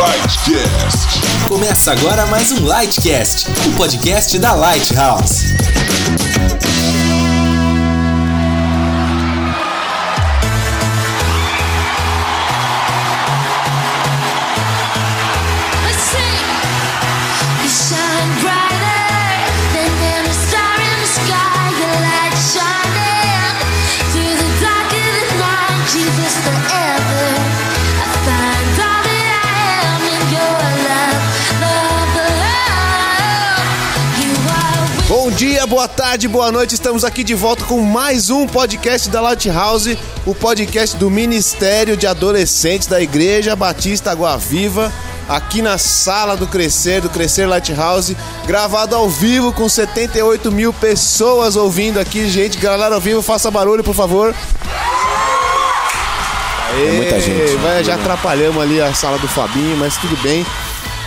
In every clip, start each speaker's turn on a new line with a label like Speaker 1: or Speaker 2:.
Speaker 1: Lightcast.
Speaker 2: Começa agora mais um Lightcast, o podcast da Lighthouse.
Speaker 3: Boa tarde, boa noite. Estamos aqui de volta com mais um podcast da Lighthouse, o podcast do Ministério de Adolescentes da Igreja Batista Água Viva, aqui na sala do Crescer, do Crescer Lighthouse, gravado ao vivo com 78 mil pessoas ouvindo aqui. Gente, galera ao vivo, faça barulho, por favor. É
Speaker 4: muita gente.
Speaker 3: Vai, já atrapalhamos ali a sala do Fabinho, mas tudo bem.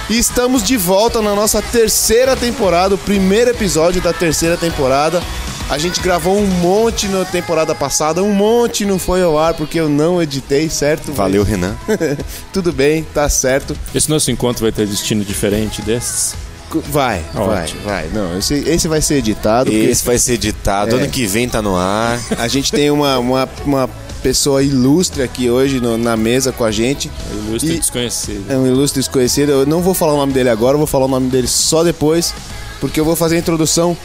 Speaker 3: E estamos de volta na nossa terceira temporada, o primeiro episódio da terceira temporada. A gente gravou um monte na temporada passada, um monte não foi ao ar porque eu não editei, certo?
Speaker 4: Valeu, Renan.
Speaker 3: Tudo bem, tá certo.
Speaker 5: Esse nosso encontro vai ter destino diferente desses?
Speaker 3: Vai, vai,
Speaker 5: Ótimo.
Speaker 3: vai. Não, esse, esse vai ser editado. porque
Speaker 4: Esse vai ser editado.
Speaker 3: É.
Speaker 4: Ano que vem tá no ar.
Speaker 3: A gente tem uma, uma, uma pessoa ilustre aqui hoje no- na mesa com a gente.
Speaker 5: Ilustre
Speaker 3: E-
Speaker 5: desconhecido.
Speaker 3: É um ilustre desconhecido. Eu não vou falar o nome dele agora, eu vou falar o nome dele só depois, porque eu vou fazer a introdução.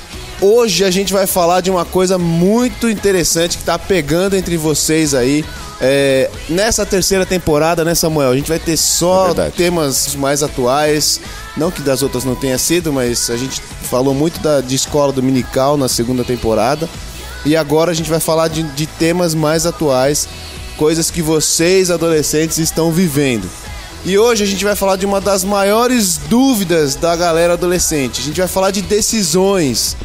Speaker 3: Hoje a gente vai falar de uma coisa muito interessante que tá pegando entre vocês aí. É, nessa terceira temporada, né, Samuel? A gente vai ter
Speaker 4: É
Speaker 3: só
Speaker 4: verdade.
Speaker 3: temas mais atuais. Não que das outras não tenha sido, mas a gente falou muito da, de escola dominical na segunda temporada. E agora a gente vai falar de, de temas mais atuais, coisas que vocês, adolescentes, estão vivendo. E hoje a gente vai falar de uma das maiores dúvidas da galera adolescente. A gente vai falar de decisões,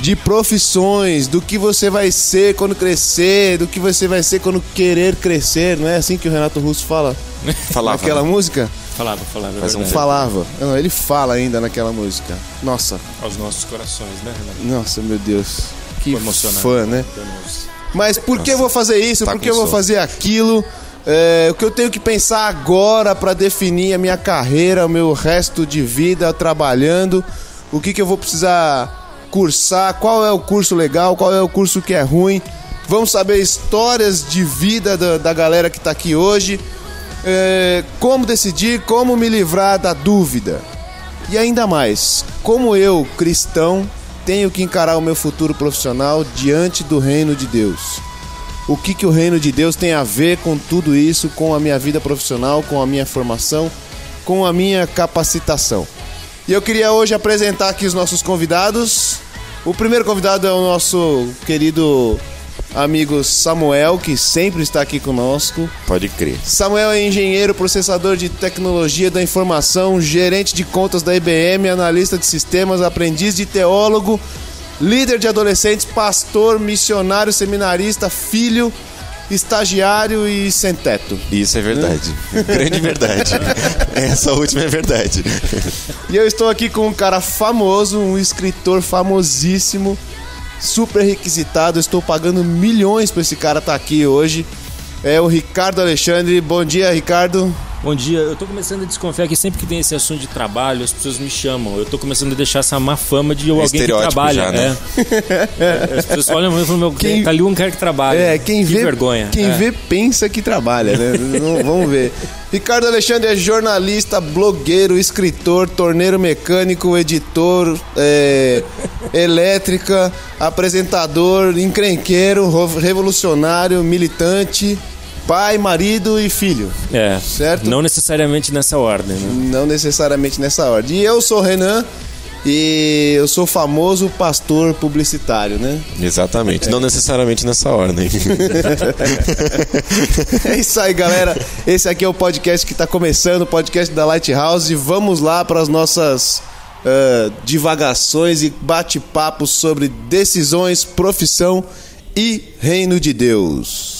Speaker 3: de profissões, do que você vai ser quando crescer, do que você vai ser quando querer crescer. Não é assim que o Renato Russo fala
Speaker 4: Falava.
Speaker 3: naquela música?
Speaker 5: Falava, falava. é
Speaker 4: Faz um
Speaker 5: verdade.
Speaker 3: Falava. Não, ele fala ainda naquela música. Nossa,
Speaker 5: Aos nossos corações, né, Renato?
Speaker 3: nossa, meu Deus. Que fã, né? Mas por que eu vou fazer isso?
Speaker 4: tá
Speaker 3: por que eu vou fazer aquilo? É, o que eu tenho que pensar agora para definir a minha carreira, o meu resto de vida trabalhando? O que, que eu vou precisar cursar? Qual é o curso legal? Qual é o curso que é ruim? Vamos saber histórias de vida da, da galera que tá aqui hoje. É, como decidir, como me livrar da dúvida. E ainda mais, como eu, cristão, tenho que encarar o meu futuro profissional diante do reino de Deus. O que, que o reino de Deus tem a ver com tudo isso, com a minha vida profissional, com a minha formação, com a minha capacitação? E eu queria hoje apresentar aqui os nossos convidados. O primeiro convidado é o nosso querido amigo Samuel, que sempre está aqui conosco.
Speaker 4: Pode crer.
Speaker 3: Samuel é engenheiro, processador de tecnologia da informação, gerente de contas da IBM, analista de sistemas, aprendiz de teólogo, líder de adolescentes, pastor, missionário, seminarista, filho, estagiário e sem teto.
Speaker 4: Isso é verdade. Grande verdade. Essa última é verdade.
Speaker 3: E eu estou aqui com um cara famoso, um escritor famosíssimo, super requisitado. Estou pagando milhões para esse cara estar aqui hoje. É o Ricardo Alexandre. Bom dia, Ricardo.
Speaker 5: Bom dia, eu tô começando a desconfiar que sempre que tem esse assunto de trabalho, as pessoas me chamam. Eu tô começando a deixar essa má fama de alguém que trabalha.
Speaker 4: já, né?
Speaker 5: é. As pessoas olham e falam, meu,
Speaker 3: Quem-
Speaker 5: tá ali um cara que trabalha.
Speaker 3: É, quem
Speaker 5: que
Speaker 3: vê,
Speaker 5: vergonha.
Speaker 3: Quem
Speaker 5: É.
Speaker 3: vê pensa que trabalha, né? Não- Vamos ver. Ricardo Alexandre é jornalista, blogueiro, escritor, torneiro mecânico, editor, é, elétrica, apresentador, encrenqueiro, ro- revolucionário, militante, pai, marido e filho.
Speaker 5: É,
Speaker 3: Certo?
Speaker 5: Não necessariamente nessa ordem, né?
Speaker 3: Não necessariamente nessa ordem. E eu sou o Renan e eu sou famoso pastor publicitário, né?
Speaker 4: Exatamente. Não necessariamente nessa ordem.
Speaker 3: É isso aí, galera. Esse aqui é o podcast que está começando, o podcast da Lighthouse. Vamos lá para as nossas ah, divagações e bate-papos sobre decisões, profissão e reino de Deus.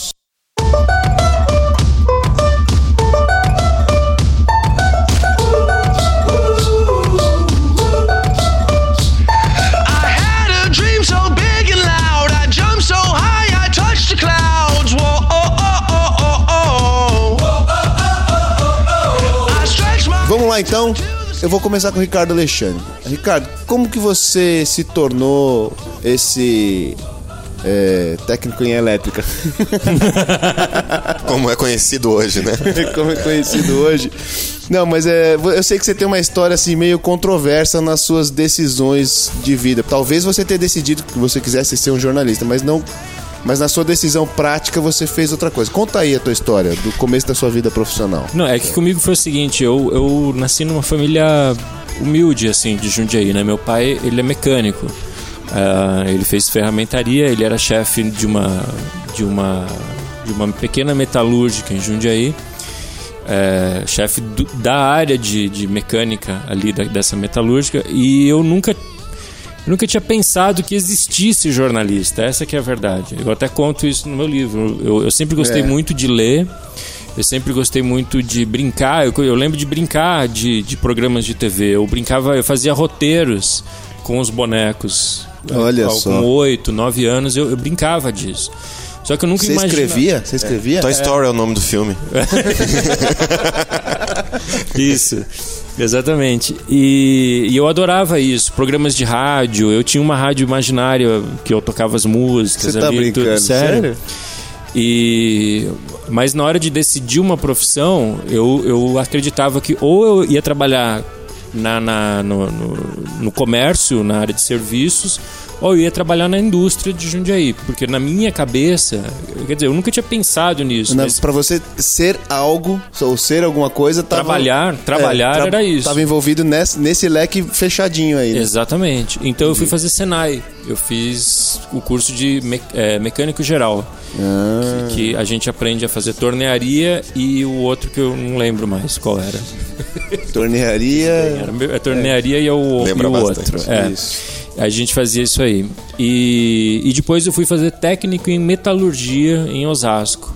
Speaker 3: Lá então. Eu vou começar com o Ricardo Alexandre. Ricardo, como que você se tornou esse é, técnico em elétrica?
Speaker 4: Como é conhecido hoje, né?
Speaker 3: como é conhecido hoje. Não, mas é, eu sei que você tem uma história assim meio controversa nas suas decisões de vida. Talvez você tenha decidido que você quisesse ser um jornalista, mas não mas na sua decisão prática você fez outra coisa. Conta aí a tua história do começo da sua vida profissional.
Speaker 5: Não, é que comigo foi o seguinte, eu, eu nasci numa família humilde, assim, de Jundiaí, né? Meu pai, ele é mecânico. Ah, ele fez ferramentaria, ele era chefe de uma, de uma, de uma pequena metalúrgica em Jundiaí. É, chefe do- da área de, de mecânica ali da- dessa metalúrgica e eu nunca eu nunca tinha pensado que existisse jornalista, essa que é a verdade. Eu até conto isso no meu livro. Eu, eu sempre gostei
Speaker 3: É.
Speaker 5: muito de ler, eu sempre gostei muito de brincar. Eu, eu lembro de brincar de, de programas de TV. Eu brincava, eu fazia roteiros com os bonecos.
Speaker 3: Olha
Speaker 5: com,
Speaker 3: só.
Speaker 5: Com oito, nove anos eu, eu brincava disso. Só que eu nunca
Speaker 3: Você
Speaker 5: imaginava.
Speaker 3: escrevia? Você escrevia?
Speaker 4: Toy Story é o nome do filme.
Speaker 5: Isso, exatamente. E, e eu adorava isso, programas de rádio. Eu tinha uma rádio imaginária que eu tocava as músicas
Speaker 3: Você tá
Speaker 5: ali, tudo
Speaker 3: brincando?
Speaker 5: sério.
Speaker 3: Sério?
Speaker 5: E mas na hora de decidir uma profissão, eu, eu acreditava que ou eu ia trabalhar na, na- no, no, no comércio, na área de serviços, ou eu ia trabalhar na indústria de Jundiaí, porque na minha cabeça, quer dizer, eu nunca tinha pensado nisso. Mas
Speaker 3: pra você ser algo, ou ser alguma coisa, tava,
Speaker 5: Trabalhar, trabalhar era isso.
Speaker 3: Tava envolvido nesse, nesse leque fechadinho aí. né?
Speaker 5: Exatamente. Então eu fui fazer Senai. Eu fiz o curso de me- é, mecânico geral.
Speaker 3: Ah.
Speaker 5: Que, que a gente aprende a fazer tornearia e o outro que eu não lembro mais qual era.
Speaker 3: Tornearia.
Speaker 5: A tornearia e o,
Speaker 4: Lembra
Speaker 5: e o outro. É.
Speaker 3: Isso.
Speaker 5: A gente fazia isso aí. E, e depois eu fui fazer técnico em metalurgia em Osasco.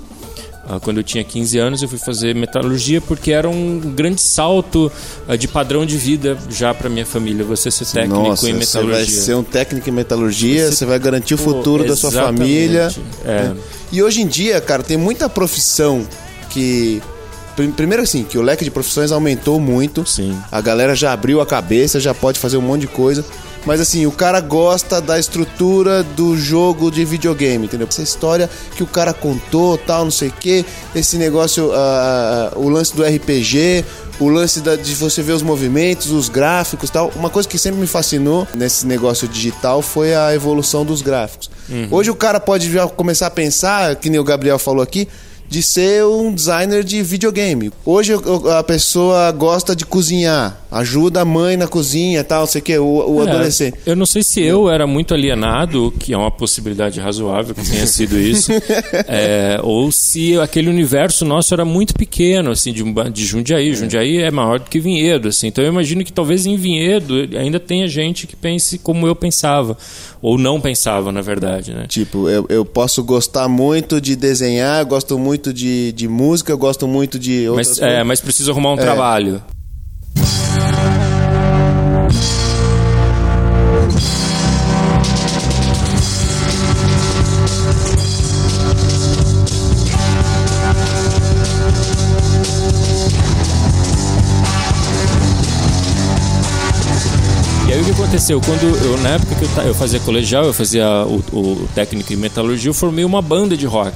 Speaker 5: Ah, Quando eu tinha 15 anos, eu fui fazer metalurgia porque era um grande salto ah, de padrão de vida já para minha família. Você ser técnico
Speaker 3: Nossa,
Speaker 5: em
Speaker 3: você vai
Speaker 5: metalurgia.
Speaker 3: ser um técnico em metalurgia, você,
Speaker 5: Você-
Speaker 3: vai garantir o
Speaker 5: Pô,
Speaker 3: futuro da sua família.
Speaker 5: É.
Speaker 3: E hoje em dia, cara, tem muita profissão que. prim- Primeiro assim, que o leque de profissões aumentou muito.
Speaker 5: Sim.
Speaker 3: A galera já abriu a cabeça, já pode fazer um monte de coisa. Mas assim, o cara gosta da estrutura do jogo de videogame, entendeu? Essa história que o cara contou, tal, não sei o quê. Esse negócio, ah, o lance do RPG, o lance da- de você ver os movimentos, os gráficos tal. Uma coisa que sempre me fascinou nesse negócio digital foi a evolução dos gráficos. Hoje o cara pode já começar a pensar, que nem o Gabriel falou aqui, de ser um designer de videogame. Hoje a pessoa gosta de cozinhar, ajuda a mãe na cozinha, tal, sei o que, o, o
Speaker 5: É,
Speaker 3: adolescente.
Speaker 5: Eu não sei se eu era muito alienado, que é uma possibilidade razoável que tenha sido isso, é, ou se aquele universo nosso era muito pequeno, assim, de, um de Jundiaí. Jundiaí é maior do que Vinhedo, assim. Então eu imagino que talvez em Vinhedo ainda tenha gente que pense como eu pensava, ou não pensava, na verdade, né?
Speaker 3: Tipo, eu, eu posso gostar muito de desenhar, gosto muito de, de música, gosto muito de
Speaker 5: Mas, é, mas preciso arrumar um trabalho. Aconteceu? Quando eu, na época que eu, eu fazia colegial, eu fazia o, o técnico em metalurgia, eu formei uma banda de rock.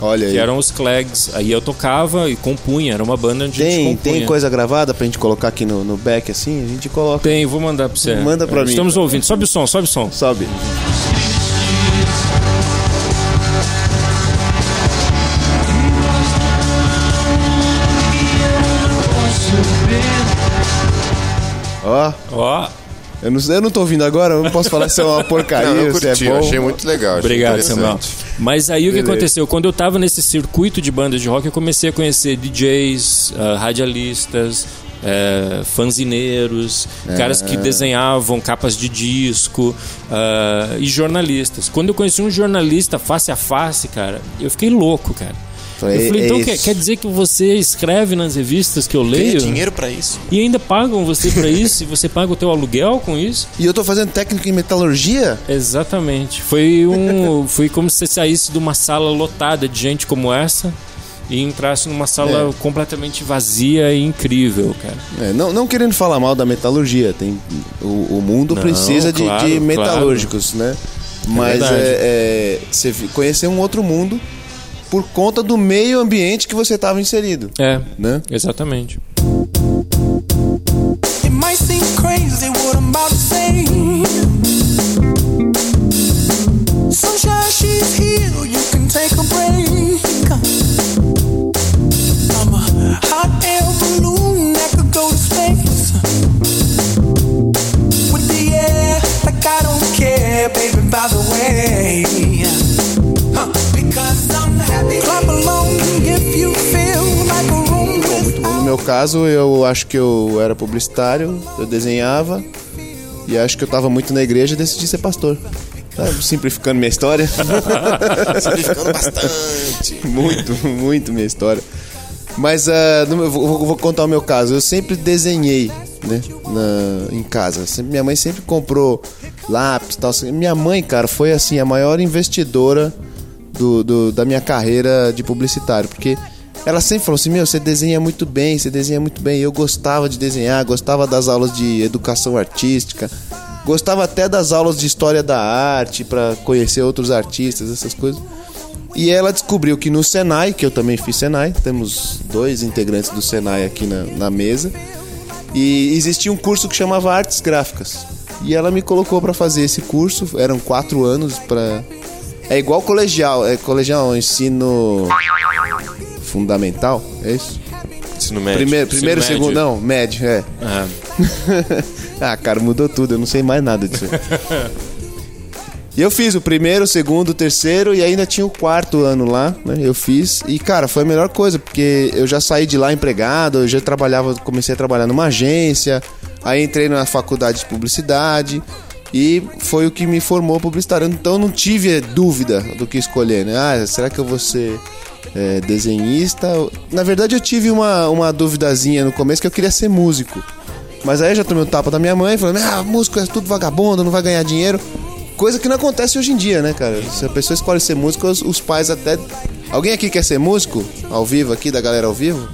Speaker 3: Olha aí.
Speaker 5: Que eram os Clags. Aí eu tocava e compunha, era uma banda onde a gente
Speaker 3: Tem,
Speaker 5: compunha.
Speaker 3: tem coisa gravada pra gente colocar aqui no, no back assim? A gente coloca.
Speaker 5: Tem, vou mandar pra você.
Speaker 3: Manda pra
Speaker 5: É,
Speaker 3: mim.
Speaker 5: Estamos ouvindo. Sobe o som, sobe o som.
Speaker 3: Sobe. Ó,
Speaker 5: Ó,
Speaker 3: eu não, eu não tô ouvindo agora, eu não posso falar se é uma porcaria,
Speaker 4: Não, eu
Speaker 3: se é
Speaker 4: curti,
Speaker 3: bom.
Speaker 4: eu achei muito legal. achei
Speaker 5: obrigado, Samuel. Mas aí o que
Speaker 3: Beleza.
Speaker 5: aconteceu? Quando eu tava nesse circuito de bandas de rock, eu comecei a conhecer DJs, ah, radialistas, eh, fanzineiros, caras
Speaker 3: É.
Speaker 5: que desenhavam capas de disco ah, e jornalistas. Quando eu conheci um jornalista face a face, cara, eu fiquei louco, cara.
Speaker 3: Falei,
Speaker 5: eu falei,
Speaker 3: é
Speaker 5: então
Speaker 3: isso.
Speaker 5: quer, quer dizer que você escreve nas revistas que eu
Speaker 4: Ganha
Speaker 5: leio
Speaker 4: dinheiro pra isso.
Speaker 5: e ainda pagam você pra isso? e você paga o teu aluguel com isso?
Speaker 3: E eu tô fazendo técnico em metalurgia?
Speaker 5: Exatamente. Foi um, foi como se você saísse de uma sala lotada de gente como essa e entrasse numa sala completamente vazia e incrível, cara.
Speaker 3: É, não, não querendo falar mal da metalurgia, tem o, o mundo
Speaker 5: Não,
Speaker 3: precisa de,
Speaker 5: claro,
Speaker 3: de
Speaker 5: claro.
Speaker 3: metalúrgicos, né? Mas
Speaker 5: verdade.
Speaker 3: é, é, você conhecer um outro mundo por conta do meio ambiente que você estava inserido,
Speaker 5: É,
Speaker 3: né?
Speaker 5: exatamente.
Speaker 1: It might seem crazy what I'm about to say. Sunshine, she's here. You can take a break. I'm a hot air balloon that could go to space. With the air, like I don't care, baby. By the way, Huh, because I'm room
Speaker 3: No meu caso, eu acho que eu era publicitário, eu desenhava e acho que eu estava muito na igreja e decidi ser pastor. Tá simplificando minha história.
Speaker 4: Simplificando bastante.
Speaker 3: muito, muito minha história. Mas ah, no meu- vou, vou contar o meu caso. Eu sempre desenhei, né? na- em casa. Sempre- minha mãe sempre comprou lápis e tal. Minha mãe, cara, foi assim a maior investidora do, do- da minha carreira de publicitário. Porque ela sempre falou assim: Meu, você desenha muito bem, você desenha muito bem. Eu gostava de desenhar, gostava das aulas de educação artística. Gostava até das aulas de história da arte para conhecer outros artistas, essas coisas. E ela descobriu que no Senai, que eu também fiz Senai, temos dois integrantes do Senai aqui na, na mesa, e existia um curso que chamava Artes Gráficas. E ela me colocou para fazer esse curso, eram quatro anos para É igual colegial, é colegial, ensino fundamental, é isso?
Speaker 4: Ensino médio.
Speaker 3: Primeiro, primeiro segundo, não, médio, é.
Speaker 5: Ah,
Speaker 3: ah, cara, mudou tudo, eu não sei mais nada disso. e eu fiz o primeiro, o segundo, o terceiro e ainda tinha o quarto ano lá, né? Eu fiz e, cara, foi a melhor coisa, porque eu já saí de lá empregado, eu já trabalhava, comecei a trabalhar numa agência, aí entrei na faculdade de publicidade e foi o que me formou publicitário. Então não tive dúvida do que escolher, né? Ah, será que eu vou ser é, desenhista? Na verdade, eu tive uma, uma duvidazinha no começo que eu queria ser músico. Mas aí eu já tomei o tapa da minha mãe, falando: Ah, músico é tudo vagabundo, não vai ganhar dinheiro. Coisa que não acontece hoje em dia, né, cara? Se a pessoa escolhe ser músico, os, os pais até. Alguém aqui quer ser músico? Ao vivo aqui, da galera ao vivo?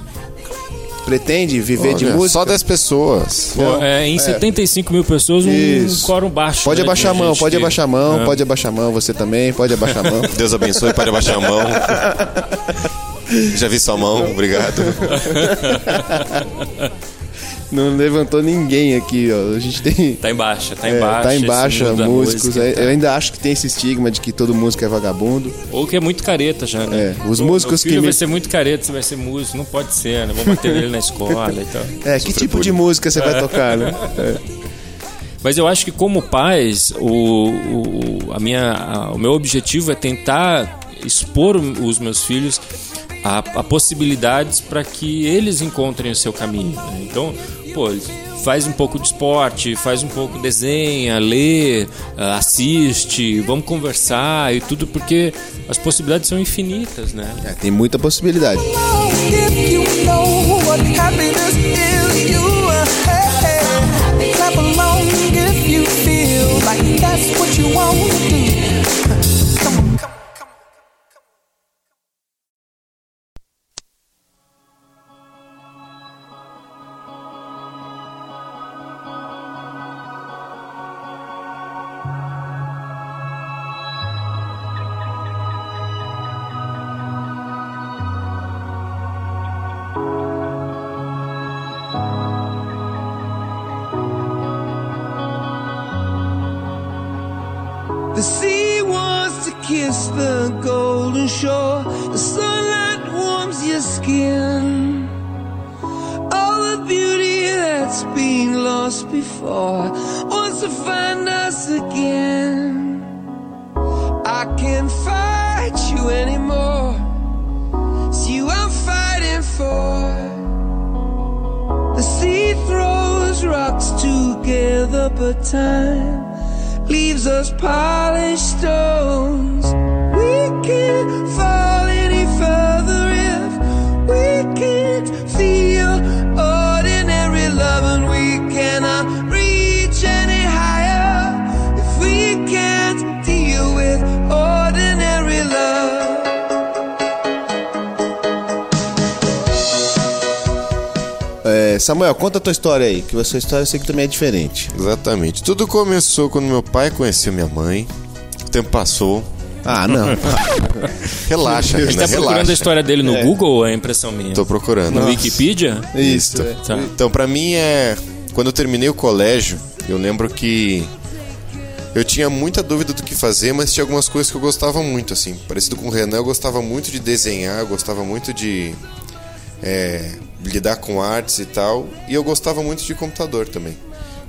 Speaker 3: Pretende viver de
Speaker 4: Olha,
Speaker 3: música?
Speaker 4: Só 10 pessoas.
Speaker 5: pô, é, em 75 mil pessoas, um
Speaker 3: Isso.
Speaker 5: quórum baixo.
Speaker 3: Pode
Speaker 5: né,
Speaker 3: abaixar a
Speaker 5: de
Speaker 3: mão, pode
Speaker 5: que-
Speaker 3: abaixar a mão,
Speaker 5: É.
Speaker 3: pode abaixar a mão, você também, pode abaixar a mão.
Speaker 4: Deus abençoe, pode abaixar a mão. Já vi sua mão, obrigado.
Speaker 3: Não levantou ninguém aqui, ó. A gente tem.
Speaker 5: Tá embaixo, tá
Speaker 3: é,
Speaker 5: embaixo.
Speaker 3: tá
Speaker 5: esse
Speaker 3: embaixo, músicos.
Speaker 5: música,
Speaker 3: é,
Speaker 5: tá.
Speaker 3: Eu ainda acho que tem esse estigma de que todo músico é vagabundo.
Speaker 5: Ou que é muito careta já, né?
Speaker 3: É, os
Speaker 5: Pô,
Speaker 3: músicos
Speaker 5: filho
Speaker 3: que me-
Speaker 5: vai ser muito careta, você vai ser músico. Não pode ser, né? Vou bater nele na escola e tal.
Speaker 3: É, que tipo de música você vai tocar, né? É.
Speaker 5: Mas eu acho que como pais, o, o, a minha, a- o meu objetivo é tentar expor o- os meus filhos a, a possibilidades para que eles encontrem o seu caminho. né? Então, pô, faz um pouco de esporte, faz um pouco desenha, lê, ah, assiste, vamos conversar e tudo porque as possibilidades são infinitas, né?
Speaker 3: É, tem muita possibilidade.
Speaker 1: Clap along if you feel like that's what you want to do.
Speaker 6: Together, but time leaves us polished stones. We can't fall
Speaker 3: Samuel, conta a tua história aí, que a sua história eu sei que também é diferente.
Speaker 4: Exatamente. Tudo começou quando meu pai conheceu minha mãe. O tempo passou.
Speaker 3: Ah, não.
Speaker 4: Relaxa,
Speaker 5: Você
Speaker 4: Renan,
Speaker 5: tá procurando a história dele no Google ou é impressão minha?
Speaker 4: Tô procurando.
Speaker 5: No Wikipedia?
Speaker 3: Isso.
Speaker 5: Tá.
Speaker 4: Então, pra mim é. Quando eu terminei o colégio, eu lembro que. Eu tinha muita dúvida do que fazer, mas tinha algumas coisas que eu gostava muito, assim. Parecido com o Renan, eu gostava muito de desenhar, eu gostava muito de. é, lidar com artes e tal. E eu gostava muito de computador também.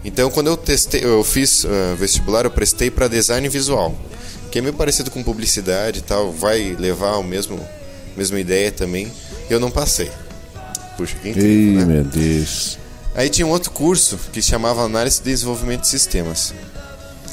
Speaker 4: Então, quando eu testei, eu fiz ah, vestibular, eu prestei para design visual, que é meio parecido com publicidade e tal, vai levar ao mesmo mesma ideia também. E eu não passei. Puxa, quem
Speaker 3: Ih,
Speaker 4: né?
Speaker 3: meu Deus.
Speaker 4: Aí tinha um outro curso que chamava Análise e Desenvolvimento de Sistemas.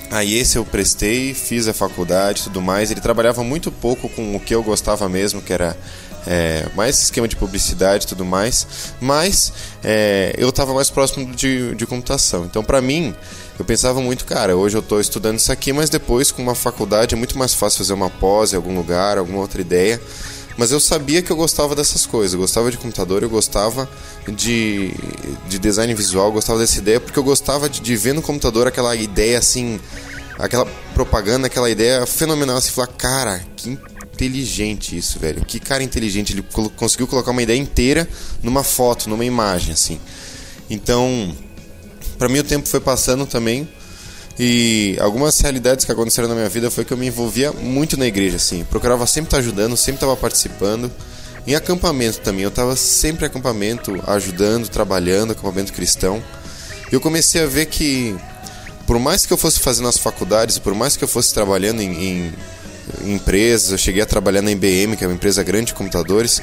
Speaker 4: Aí esse eu prestei, fiz a faculdade e tudo mais. Ele trabalhava muito pouco com o que eu gostava mesmo, que era é, mais esquema de publicidade e tudo mais. Mas é, eu estava mais próximo de, de computação. Então, para mim, eu pensava muito, cara, hoje eu estou estudando isso aqui, mas depois com uma faculdade é muito mais fácil fazer uma pós em algum lugar, alguma outra ideia. Mas eu sabia que eu gostava dessas coisas. Eu gostava de computador, eu gostava de, de design visual, eu gostava dessa ideia, porque eu gostava de, de ver no computador aquela ideia assim, aquela propaganda, aquela ideia fenomenal. Assim, falar, cara, que inteligente isso, velho. Que cara inteligente. Ele conseguiu colocar uma ideia inteira numa foto, numa imagem, assim. Então, para mim o tempo foi passando também. E algumas realidades que aconteceram na minha vida foi que eu me envolvia muito na igreja, assim. Procurava sempre estar ajudando, sempre estava participando. Em acampamento também, eu estava sempre em acampamento, ajudando, trabalhando, acampamento cristão. E eu comecei a ver que, por mais que eu fosse fazendo as faculdades, por mais que eu fosse trabalhando em- em empresas, eu cheguei a trabalhar na IBM, que é uma empresa grande de computadores,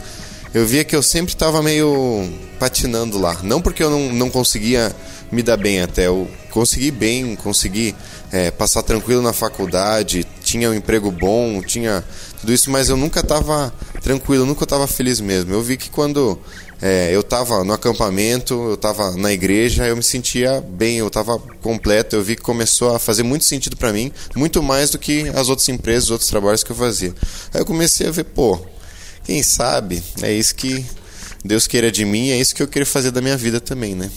Speaker 4: eu via que eu sempre estava meio patinando lá. Não porque eu não, não conseguia me dar bem até, eu consegui bem, consegui é, passar tranquilo na faculdade, tinha um emprego bom, tinha tudo isso, mas eu nunca estava tranquilo, nunca estava feliz mesmo. Eu vi que quando é, eu estava no acampamento, eu estava na igreja, eu me sentia bem, eu estava completo. Eu vi que começou a fazer muito sentido para mim, muito mais do que as outras empresas, os outros trabalhos que eu fazia. Aí eu comecei a ver, pô, quem sabe é isso que Deus queira de mim, é isso que eu queria fazer da minha vida também, né?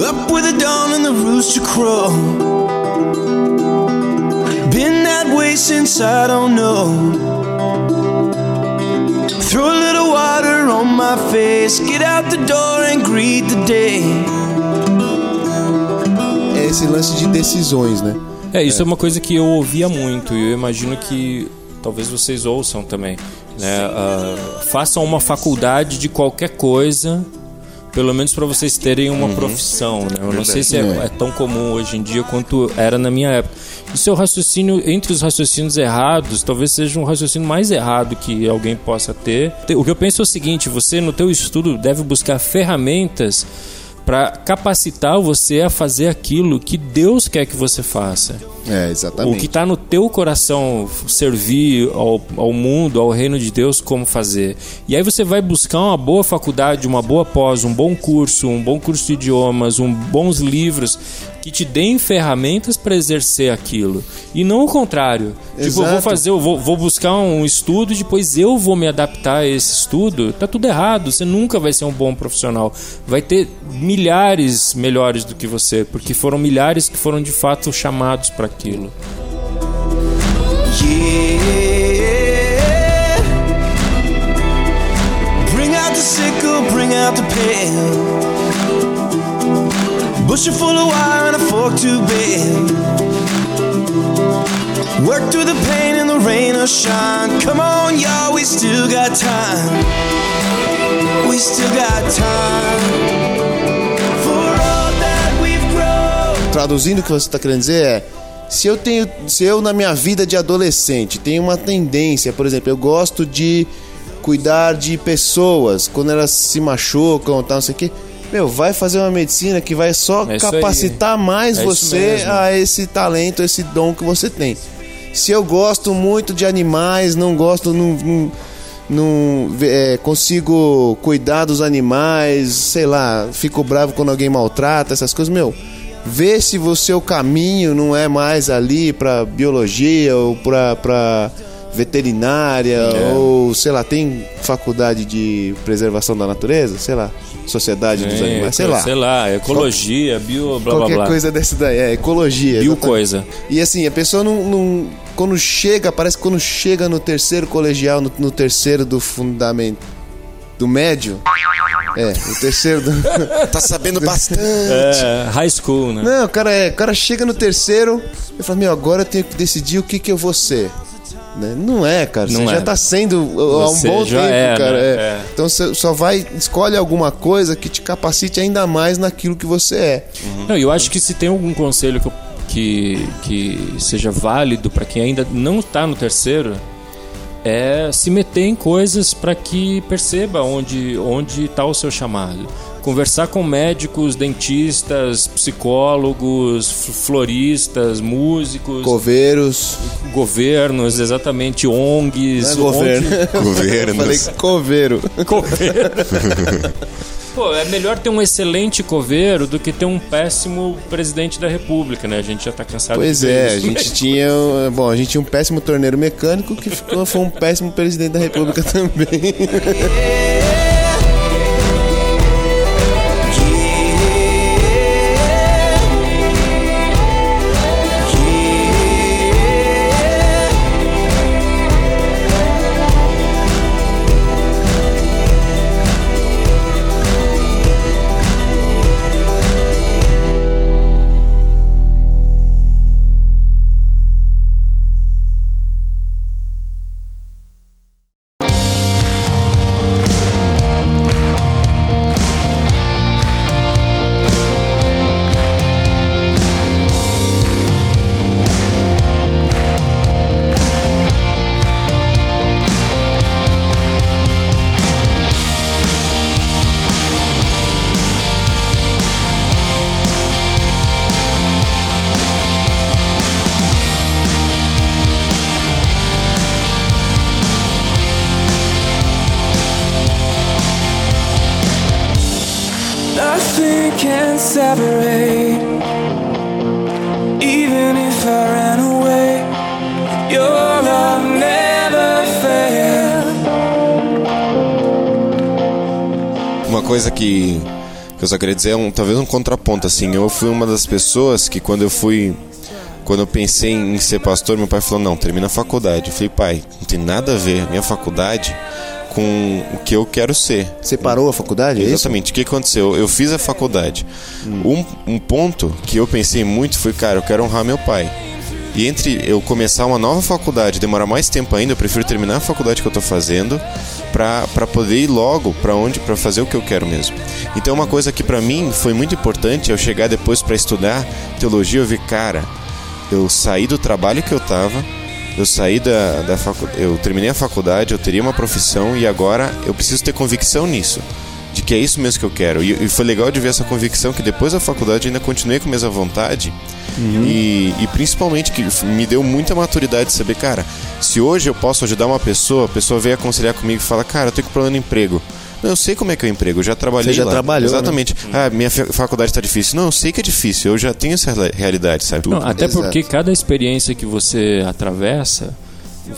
Speaker 6: Up with the dawn and the rooster crow. Since I don't know. Throw a little water on my face, get out the door and greet the day.
Speaker 3: É esse lance de decisões, né?
Speaker 5: É, isso é. uma coisa que eu ouvia muito e eu imagino que talvez vocês ouçam também. Né? Ah, façam uma faculdade de qualquer coisa, pelo menos para vocês terem uma profissão. Né? Eu não sei se é, é tão comum hoje em dia quanto era na minha época. E seu raciocínio, entre os raciocínios errados, talvez seja um raciocínio mais errado que alguém possa ter. O que eu penso é o seguinte: você no teu estudo deve buscar ferramentas para capacitar você a fazer aquilo que Deus quer que você faça.
Speaker 3: É,
Speaker 5: O
Speaker 3: exatamente.
Speaker 5: que está no teu coração servir ao, ao mundo, ao reino de Deus, como fazer. E aí você vai buscar uma boa faculdade, uma boa pós, um bom curso, um bom curso de idiomas, um bons livros que te deem ferramentas para exercer aquilo. E não o contrário. Tipo, eu vou
Speaker 3: Exato.
Speaker 5: fazer, eu vou, vou buscar um estudo e depois eu vou me adaptar a esse estudo. Tá tudo errado. Você nunca vai ser um bom profissional. Vai ter milhares melhores do que você, porque foram milhares que foram de fato chamados para aquilo.
Speaker 6: Yeah. Bring out the sickle, bring out the pail. Bushel full of wire and a fork to bend. Work through the pain in the rain or shine. Come on, y'all, we still got time. We still got time. For all that we've grown.
Speaker 3: Traduzindo o que você está querendo dizer é. Se eu tenho. Se eu na minha vida de adolescente tenho uma tendência, por exemplo, eu gosto de cuidar de pessoas quando elas se machucam tal, não sei o quê. Meu, vai fazer uma medicina que vai só
Speaker 5: É isso aí.
Speaker 3: capacitar mais
Speaker 5: É
Speaker 3: você a esse talento, esse dom que você tem. Se eu gosto muito de animais, não gosto, não, não, não, é, consigo cuidar dos animais, sei lá, fico bravo quando alguém maltrata, essas coisas, meu. Vê se o seu caminho não é mais ali pra biologia ou pra, pra veterinária
Speaker 5: É.
Speaker 3: ou, sei lá, tem faculdade de preservação da natureza, sei lá, sociedade dos
Speaker 5: É,
Speaker 3: animais, sei lá.
Speaker 5: Sei lá, ecologia, bio, blá blá
Speaker 3: Qualquer
Speaker 5: blá.
Speaker 3: coisa dessa daí, é ecologia.
Speaker 5: Bio
Speaker 3: exatamente.
Speaker 5: coisa.
Speaker 3: E assim, a pessoa não, não- Quando chega, parece que quando chega no terceiro colegial, no, no terceiro do fundamento. Do médio. É, o terceiro do.
Speaker 4: Tá sabendo bastante.
Speaker 5: É, high school, né?
Speaker 3: Não, o cara, é, o cara chega no terceiro e fala: Meu, agora eu tenho que decidir o que, que eu vou ser. Né? Não é, cara.
Speaker 5: Não
Speaker 3: você
Speaker 5: é.
Speaker 3: já tá sendo uh, há um bom tempo,
Speaker 5: é,
Speaker 3: cara.
Speaker 5: né?
Speaker 3: é.
Speaker 5: É.
Speaker 3: Então você só vai, escolhe alguma coisa que te capacite ainda mais naquilo que você é.
Speaker 5: Não, eu acho que se tem algum conselho que, que, que seja válido para quem ainda não tá no terceiro, é se meter em coisas para que perceba onde onde está o seu chamado. Conversar com médicos, dentistas, psicólogos, floristas, músicos,
Speaker 3: Coveiros.
Speaker 5: governos, exatamente ONGs,
Speaker 3: Não é governo. Eu
Speaker 4: Governos.
Speaker 3: falei coveiro.
Speaker 5: Coveiro. Pô, é melhor ter um excelente coveiro do que ter um péssimo presidente da república, né? A gente já tá cansado
Speaker 3: Pois é, a gente tinha. Bom, a gente tinha um péssimo torneiro mecânico que ficou, foi um péssimo presidente da república também.
Speaker 4: Coisa que, que eu só queria dizer é um, talvez um contraponto, assim. Eu fui uma das pessoas que quando eu fui. Quando eu pensei em ser pastor, meu pai falou: não, termina a faculdade. Eu falei, pai, não tem nada a ver minha faculdade com o que eu quero ser.
Speaker 3: Você parou a faculdade? É?
Speaker 4: Exatamente. O que aconteceu? Eu fiz a faculdade. Um, um ponto que eu pensei muito foi, cara, eu quero honrar meu pai. E entre eu começar uma nova faculdade demorar mais tempo ainda, eu prefiro terminar a faculdade que eu tô fazendo pra poder ir logo pra onde para fazer o que eu quero mesmo. Então uma coisa que pra mim foi muito importante, eu chegar depois pra estudar teologia, eu vi, cara, eu saí do trabalho que eu tava, eu saí da, da faculdade, eu terminei a faculdade, eu teria uma profissão e agora eu preciso ter convicção nisso. De que é isso mesmo que eu quero. E, e foi legal de ver essa convicção que depois da faculdade ainda continuei com a mesma vontade. E, e principalmente que me deu muita maturidade de saber, cara, se hoje eu posso ajudar uma pessoa, a pessoa veio aconselhar comigo e fala, cara, eu com problema no emprego. Não, eu sei como é que é o emprego, eu já trabalhei
Speaker 3: Você já
Speaker 4: lá.
Speaker 3: trabalhou, né?
Speaker 4: Exatamente. Ah, minha fa- faculdade tá difícil. Não, eu sei que é difícil, eu já tenho essa re- realidade, sabe?
Speaker 5: Não, até
Speaker 3: Exato.
Speaker 5: porque cada experiência que você atravessa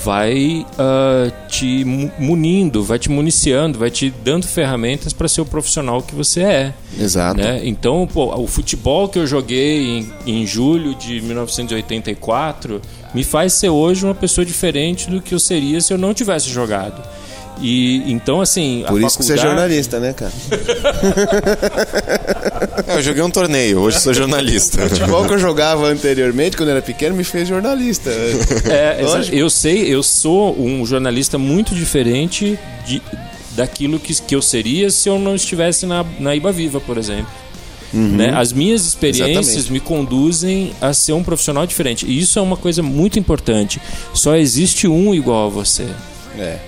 Speaker 5: vai ah, te mu- munindo, vai te municiando, vai te dando ferramentas para ser o profissional que você é.
Speaker 3: Exato.
Speaker 5: né? Então, pô, o futebol que eu joguei em, em julho de 1984 me faz ser hoje uma pessoa diferente do que eu seria se eu não tivesse jogado. E então, assim,
Speaker 3: Por
Speaker 5: a
Speaker 3: isso que você é
Speaker 5: faculdade-
Speaker 3: jornalista, né, cara?
Speaker 4: É, eu joguei um torneio, hoje sou jornalista.
Speaker 3: Futebol que eu jogava anteriormente, quando eu era pequeno, me fez jornalista.
Speaker 5: É,
Speaker 3: Lógico.
Speaker 5: eu sei, eu sou um jornalista muito diferente de, daquilo que, que eu seria se eu não estivesse na, na Iba Viva, por exemplo. Né? As minhas experiências
Speaker 3: Exatamente.
Speaker 5: me conduzem a ser um profissional diferente. E isso é uma coisa muito importante. Só existe um igual a você.
Speaker 3: É.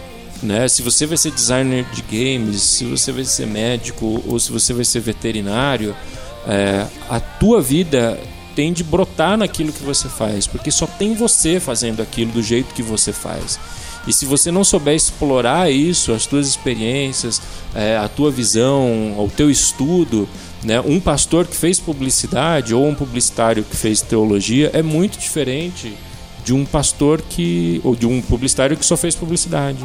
Speaker 5: Né? Se você vai ser designer de games, se você vai ser médico ou se você vai ser veterinário, é, a tua vida tem de brotar naquilo que você faz, porque só tem você fazendo aquilo do jeito que você faz. E se você não souber explorar isso, as tuas experiências, é, a tua visão, o teu estudo, né? um pastor que fez publicidade ou um publicitário que fez teologia é muito diferente de um pastor que ou de um publicitário que só fez publicidade.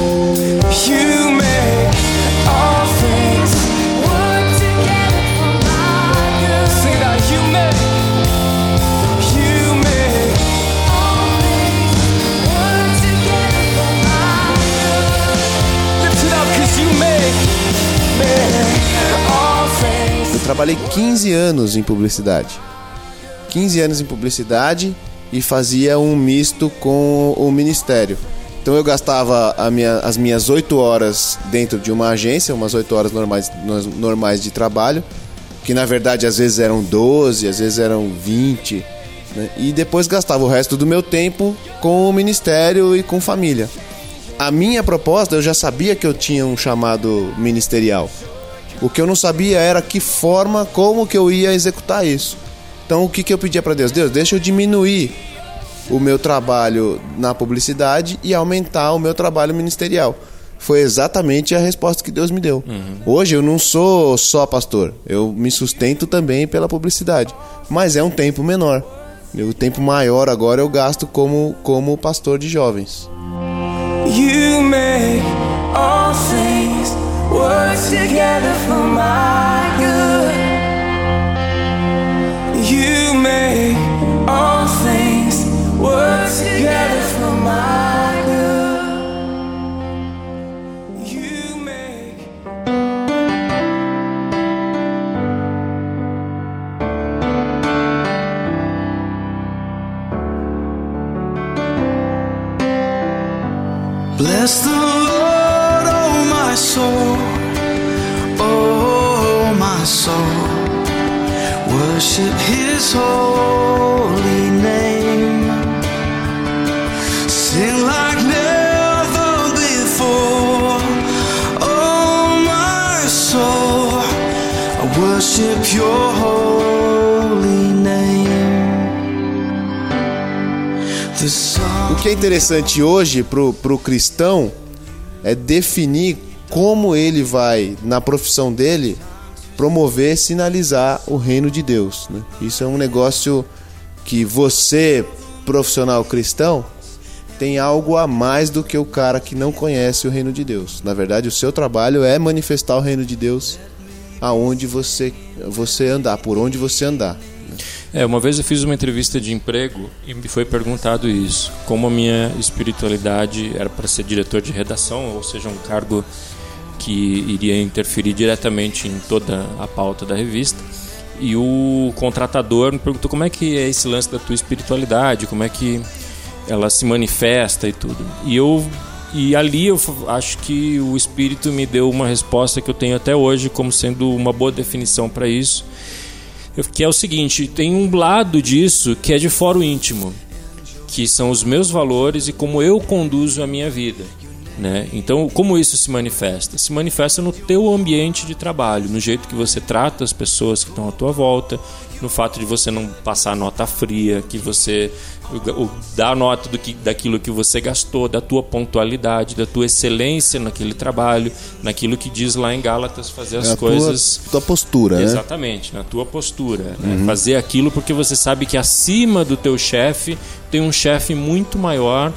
Speaker 3: trabalhei 15 anos em publicidade. 15 anos em publicidade e fazia um misto com o ministério. Então eu gastava minha- as minhas 8 horas dentro de uma agência, umas 8 horas normais, no- normais de trabalho, que na verdade às vezes eram 12, às vezes eram 20, né? e depois gastava o resto do meu tempo com o ministério e com família. A minha proposta, eu já sabia que eu tinha um chamado ministerial. O que eu não sabia era que forma, como que eu ia executar isso. Então o que, que eu pedia para Deus? Deus, deixa eu diminuir o meu trabalho na publicidade e aumentar o meu trabalho ministerial. Foi exatamente a resposta que Deus me deu. Hoje eu não sou só pastor, eu me sustento também pela publicidade, mas é um tempo menor. O tempo maior agora eu gasto como, como pastor de jovens.
Speaker 6: You make all things work together for my good. You make all things work together for my good. You make
Speaker 1: Bless the soul. Worship His holy name. Sing like never before, oh my soul. I worship Your holy name.
Speaker 3: O que é interessante hoje pro, pro cristão é definir como ele vai, na profissão dele, promover, sinalizar o reino de Deus. né? Isso é um negócio que você, profissional cristão, tem algo a mais do que o cara que não conhece o reino de Deus. Na verdade, o seu trabalho é manifestar o reino de Deus aonde você, você andar, por onde você andar.
Speaker 5: É, uma vez eu fiz uma entrevista de emprego e me foi perguntado isso, como a minha espiritualidade era para ser diretor de redação, ou seja, um cargo que iria interferir diretamente em toda a pauta da revista. E o contratador me perguntou como é que é esse lance da tua espiritualidade, como é que ela se manifesta e tudo. E eu e ali eu acho que o espírito me deu uma resposta que eu tenho até hoje como sendo uma boa definição para isso. Que é o seguinte, tem um lado disso que é de fora íntimo, que são os meus valores e como eu conduzo a minha vida. Né? Então, como isso se manifesta? Se manifesta no teu ambiente de trabalho, no jeito que você trata as pessoas que estão à tua volta, no fato de você não passar nota fria, que você dá nota do que, daquilo que você gastou, da tua pontualidade, da tua excelência naquele trabalho, naquilo que diz lá em Gálatas fazer as
Speaker 3: É a tua-
Speaker 5: coisas
Speaker 3: tua postura, né?
Speaker 5: Exatamente, na tua postura. né? Fazer aquilo porque você sabe que acima do teu chefe tem um chefe muito maior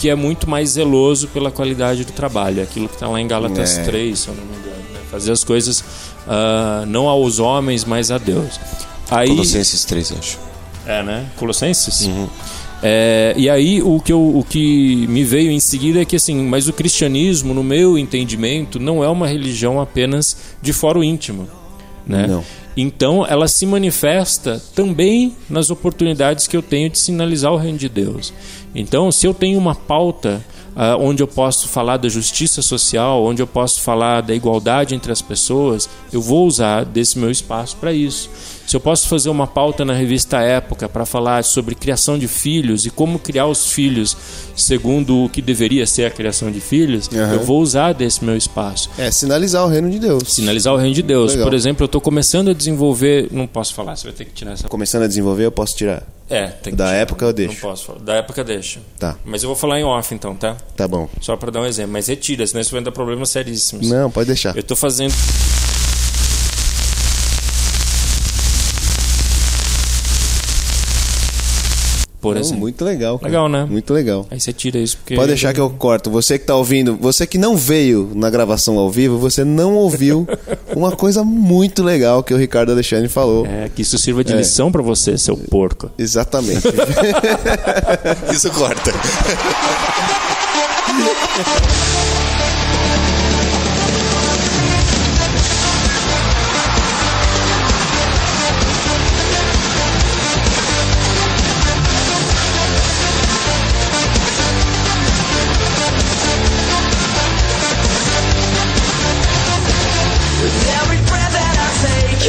Speaker 5: que é muito mais zeloso pela qualidade do trabalho. É Aquilo que está lá em Gálatas
Speaker 3: É.
Speaker 5: 3, se eu não me engano. né? Fazer as coisas ah, não aos homens, mas a Deus. Aí,
Speaker 4: Colossenses 3, acho.
Speaker 5: é, né? Colossenses? É, e aí o que, eu, o que me veio em seguida é que assim, mas o cristianismo, no meu entendimento, não é uma religião apenas de foro íntimo. Né?
Speaker 3: Não.
Speaker 5: Então ela se manifesta também nas oportunidades que eu tenho de sinalizar o reino de Deus. Então, se eu tenho uma pauta ah, onde eu posso falar da justiça social, onde eu posso falar da igualdade entre as pessoas, eu vou usar desse meu espaço para isso. Se eu posso fazer uma pauta na revista Época para falar sobre criação de filhos e como criar os filhos segundo o que deveria ser a criação de filhos,
Speaker 3: Aham.
Speaker 5: eu vou usar desse meu espaço.
Speaker 3: É, sinalizar o reino de Deus.
Speaker 5: Sinalizar o reino de Deus.
Speaker 3: Legal.
Speaker 5: Por exemplo, eu estou começando a desenvolver. Não posso falar, você vai ter que tirar essa.
Speaker 3: Começando a desenvolver, eu posso tirar.
Speaker 5: É, tem que
Speaker 3: Da
Speaker 5: tirar.
Speaker 3: época eu deixo.
Speaker 5: Não posso falar. Da época deixa.
Speaker 3: Tá.
Speaker 5: Mas eu vou falar em off então, tá?
Speaker 3: Tá bom.
Speaker 5: Só para dar um exemplo. Mas retira, senão isso vai dar problemas seríssimos.
Speaker 3: Não, pode deixar.
Speaker 5: Eu tô fazendo. Por
Speaker 3: Não,
Speaker 5: exemplo.
Speaker 3: muito legal. cara.
Speaker 5: Legal, né?
Speaker 3: Muito legal.
Speaker 5: Aí você tira isso porque.
Speaker 3: Pode deixar que eu corto. Você que tá ouvindo, você que não veio na gravação ao vivo, você não ouviu uma coisa muito legal que o Ricardo Alexandre falou.
Speaker 5: É, que isso sirva de
Speaker 3: É.
Speaker 5: lição pra você, seu porco.
Speaker 3: Exatamente.
Speaker 4: Isso corta.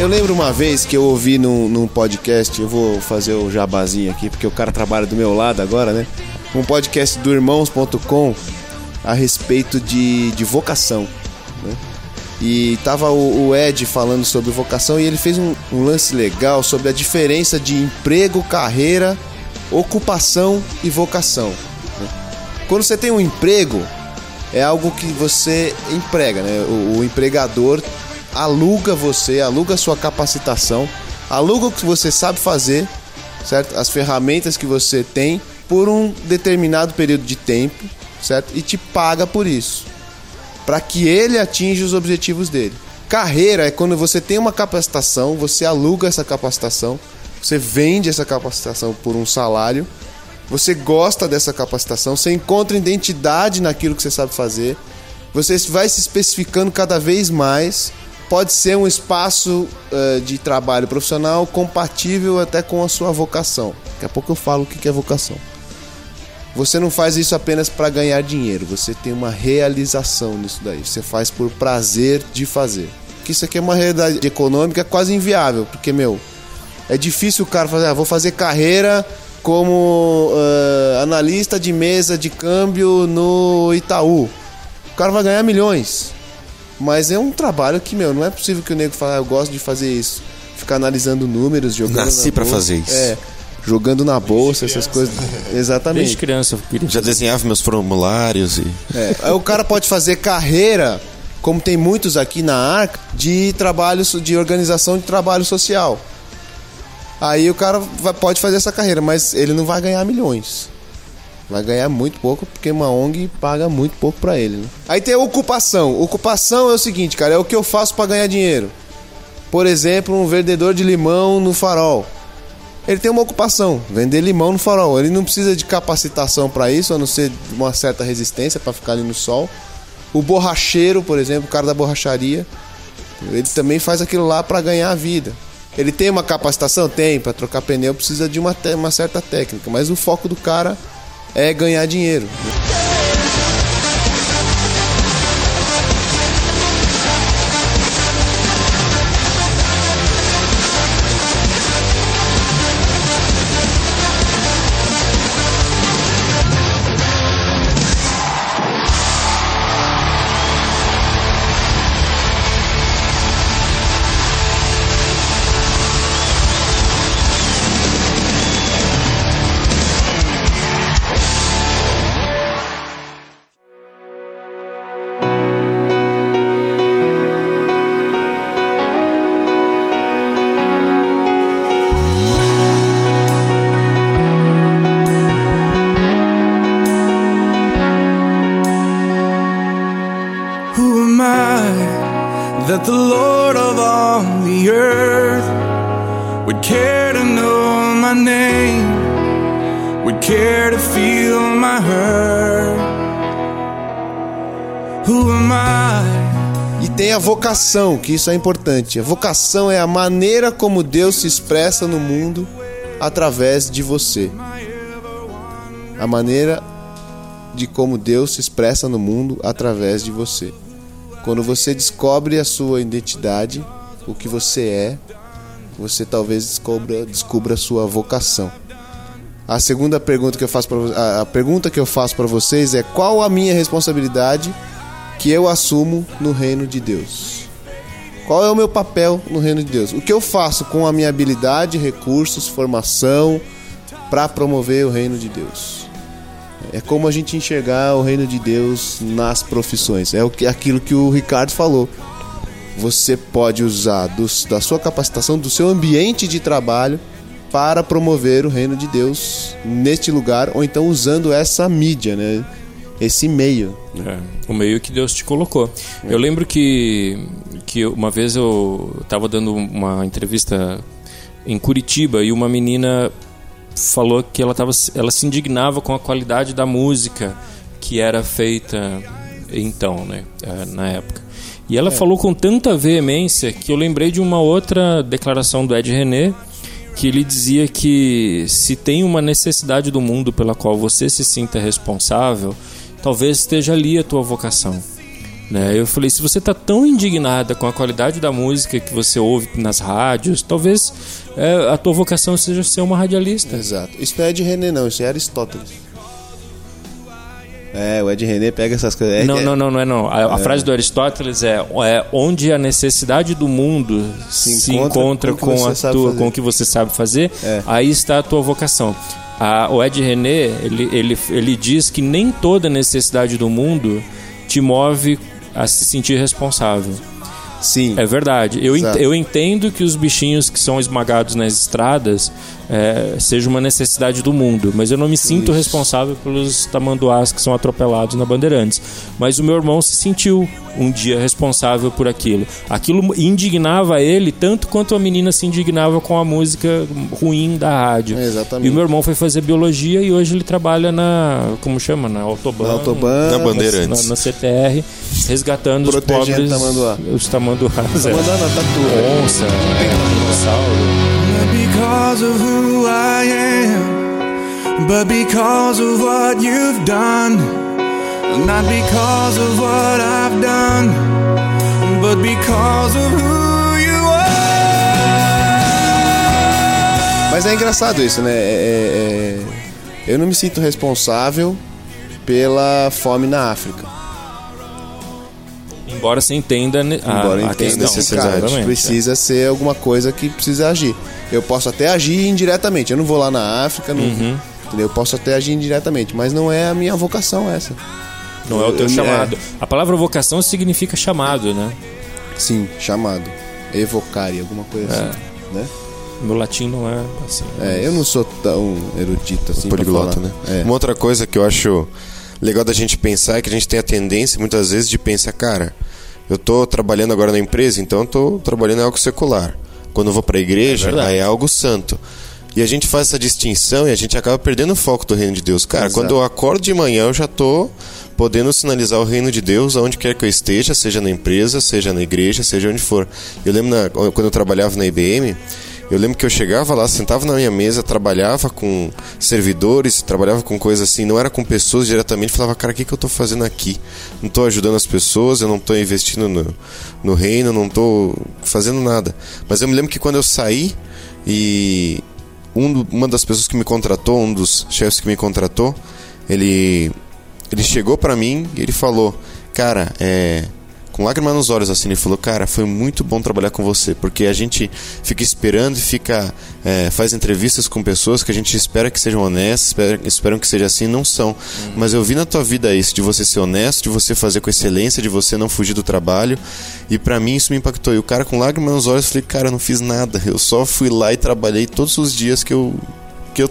Speaker 3: Eu lembro uma vez que eu ouvi num, num podcast, eu vou fazer o jabazinho aqui, porque o cara trabalha do meu lado agora, né? Um podcast do irmãos.com a respeito de, de vocação. Né? E tava o, o Ed falando sobre vocação e ele fez um, um lance legal sobre a diferença de emprego, carreira, ocupação e vocação. né? Quando você tem um emprego, é algo que você emprega, né? O, o empregador aluga você, aluga sua capacitação, aluga o que você sabe fazer, certo? As ferramentas que você tem por um determinado período de tempo, certo? E te paga por isso, para que ele atinja os objetivos dele. Carreira é quando você tem uma capacitação, você aluga essa capacitação, você vende essa capacitação por um salário você gosta dessa capacitação, você encontra identidade naquilo que você sabe fazer, você vai se especificando cada vez mais. Pode ser um espaço eh, de trabalho profissional compatível até com a sua vocação. Daqui a pouco eu falo o que é vocação. Você não faz isso apenas para ganhar dinheiro, você tem uma realização nisso daí. Você faz por prazer de fazer. Que isso aqui é uma realidade econômica quase inviável, porque, meu, é difícil o cara fazer, ah, vou fazer carreira como eh, analista de mesa de câmbio no Itaú. O cara vai ganhar milhões. Mas é um trabalho que, meu, não é possível que o nego fale, ah, eu gosto de fazer isso. Ficar analisando números, jogando
Speaker 4: Nasci
Speaker 3: na
Speaker 4: pra
Speaker 3: bolsa.
Speaker 4: fazer isso.
Speaker 3: É, jogando na bolsa, essas coisas.
Speaker 5: Desde
Speaker 3: Exatamente.
Speaker 5: criança eu queria.
Speaker 4: Já desenhava meus formulários e.
Speaker 3: É, aí o cara pode fazer carreira, como tem muitos aqui na ARC, de trabalho, de organização de trabalho social. Aí o cara vai- pode fazer essa carreira, mas ele não vai ganhar milhões. Vai ganhar muito pouco, porque uma ONG paga muito pouco pra ele. né? Aí tem a ocupação. Ocupação é o seguinte, cara, é o que eu faço pra ganhar dinheiro. Por exemplo, um vendedor de limão no farol. Ele tem uma ocupação, vender limão no farol. Ele não precisa de capacitação pra isso, a não ser uma certa resistência pra ficar ali no sol. O borracheiro, por exemplo, o cara da borracharia, ele também faz aquilo lá pra ganhar a vida. Ele tem uma capacitação? Tem. Pra trocar pneu precisa de uma, uma certa técnica, mas o foco do cara é ganhar dinheiro. Vocação, que isso é importante. A vocação é a maneira como Deus se expressa no mundo através de você. A maneira de como Deus se expressa no mundo através de você. Quando você descobre a sua identidade, o que você é, você talvez descubra, descubra a sua vocação. A segunda pergunta que eu faço para a pergunta que eu faço para vocês é qual a minha responsabilidade que eu assumo no reino de Deus? Qual é o meu papel no reino de Deus? O que eu faço com a minha habilidade, recursos, formação para promover o reino de Deus? É como a gente enxergar o reino de Deus nas profissões. É o que, aquilo que o Ricardo falou. Você pode usar dos- da sua capacitação, do seu ambiente de trabalho para promover o reino de Deus neste lugar, ou então usando essa mídia, né? Esse meio.
Speaker 5: É, o meio que Deus te colocou. Eu lembro que, que uma vez eu estava dando uma entrevista em Curitiba e uma menina falou que ela, tava, ela se indignava com a qualidade da música que era feita então, né, eh, na época. E ela falou com tanta veemência que eu lembrei de uma outra declaração do Ed René, que ele dizia que se tem uma necessidade do mundo pela qual você se sinta responsável, talvez esteja ali a tua vocação. Né? Eu falei, se você está tão indignada com a qualidade da música que você ouve nas rádios, talvez é, a tua vocação seja ser uma radialista.
Speaker 3: Exato. Isso não é de René, não, isso é Aristóteles. É, o Ed René pega essas coisas. É-
Speaker 5: Não,
Speaker 3: é-
Speaker 5: não, não, não é não. A, a frase do Aristóteles é, é onde a necessidade do mundo se,
Speaker 3: Se
Speaker 5: encontra,
Speaker 3: encontra com o
Speaker 5: com,
Speaker 3: que
Speaker 5: a
Speaker 3: você sabe
Speaker 5: tua,
Speaker 3: fazer.
Speaker 5: com o que você sabe fazer,
Speaker 3: É.
Speaker 5: aí está a tua vocação. A- o Ed René, ele, ele, ele diz que nem toda necessidade do mundo te move a se sentir responsável.
Speaker 3: Sim.
Speaker 5: É verdade. Eu, ent- eu entendo que os bichinhos que são esmagados nas estradas é, seja uma necessidade do mundo, mas eu não me sinto
Speaker 3: Isso.
Speaker 5: responsável pelos tamanduás que são atropelados na Bandeirantes. Mas o meu irmão se sentiu um dia responsável por aquilo. Aquilo indignava ele tanto quanto a menina se indignava com a música ruim da rádio.
Speaker 3: É, exatamente.
Speaker 5: E o meu irmão foi fazer biologia e hoje ele trabalha na. Como chama? Na Autobahn.
Speaker 3: Na Autobahn,
Speaker 4: Na
Speaker 5: na,
Speaker 4: Bandeirantes.
Speaker 5: na CTR, resgatando os
Speaker 3: Protegendo
Speaker 5: pobres.
Speaker 3: tamanduá.
Speaker 5: Os tamanduás. é.
Speaker 3: Mandando a tatu.
Speaker 5: Onça, é, dinossauro.
Speaker 6: Because of who I am, but because of what you've done. Not because of what I've done, but because of who you are.
Speaker 3: Mas é engraçado isso, né? É- é- é- Eu não me sinto responsável pela fome na África.
Speaker 5: Embora se entenda a,
Speaker 3: Embora
Speaker 5: a
Speaker 3: entenda
Speaker 4: necessidade.
Speaker 3: precisa ser alguma coisa que precisa agir. Eu posso até agir indiretamente. Eu não vou lá na África, não,
Speaker 5: Uhum.
Speaker 3: entendeu? Eu posso até agir indiretamente, mas não é a minha vocação essa.
Speaker 5: é. Não é o teu
Speaker 3: Eu-
Speaker 5: chamado. A palavra vocação significa chamado, né?
Speaker 3: Sim, chamado. Evocare, alguma coisa assim. Né?
Speaker 5: Meu latim não é assim.
Speaker 3: É, eu não sou tão erudito assim. pra
Speaker 4: poliglota,
Speaker 3: falar.
Speaker 4: né?
Speaker 3: É.
Speaker 4: Uma outra coisa que eu acho legal da gente pensar é que a gente tem a tendência, muitas vezes, de pensar, cara, eu tô trabalhando agora na empresa, então eu tô trabalhando em algo secular. Quando eu vou pra igreja,
Speaker 5: verdade.
Speaker 4: aí é algo santo. E a gente faz essa distinção e a gente acaba perdendo o foco do reino de Deus. Cara,
Speaker 3: Exato.
Speaker 4: quando eu acordo de manhã, eu já tô podendo sinalizar o reino de Deus aonde quer que eu esteja, seja na empresa, seja na igreja, seja onde for. Eu lembro na- quando eu trabalhava na IBM, eu lembro que eu chegava lá, sentava na minha mesa, trabalhava com servidores, trabalhava com coisas assim, não era com pessoas diretamente, falava, cara, o que, que eu tô fazendo aqui? Não tô ajudando as pessoas, eu não tô investindo no, no reino, não tô fazendo nada. Mas eu me lembro que quando eu saí e um, uma das pessoas que me contratou, um dos chefes que me contratou, ele ele chegou pra mim e ele falou, cara, é com lágrimas nos olhos assim, ele falou, cara, foi muito bom trabalhar com você, porque a gente fica esperando e fica é, faz entrevistas com pessoas que a gente espera que sejam honestas, espera, esperam que seja assim, não são. Mas eu vi na tua vida isso, de você ser honesto, de você fazer com excelência, de você não fugir do trabalho, e pra mim isso me impactou. E o cara com lágrimas nos olhos, eu falei, cara, eu não fiz nada, eu só fui lá e trabalhei todos os dias que eu que eu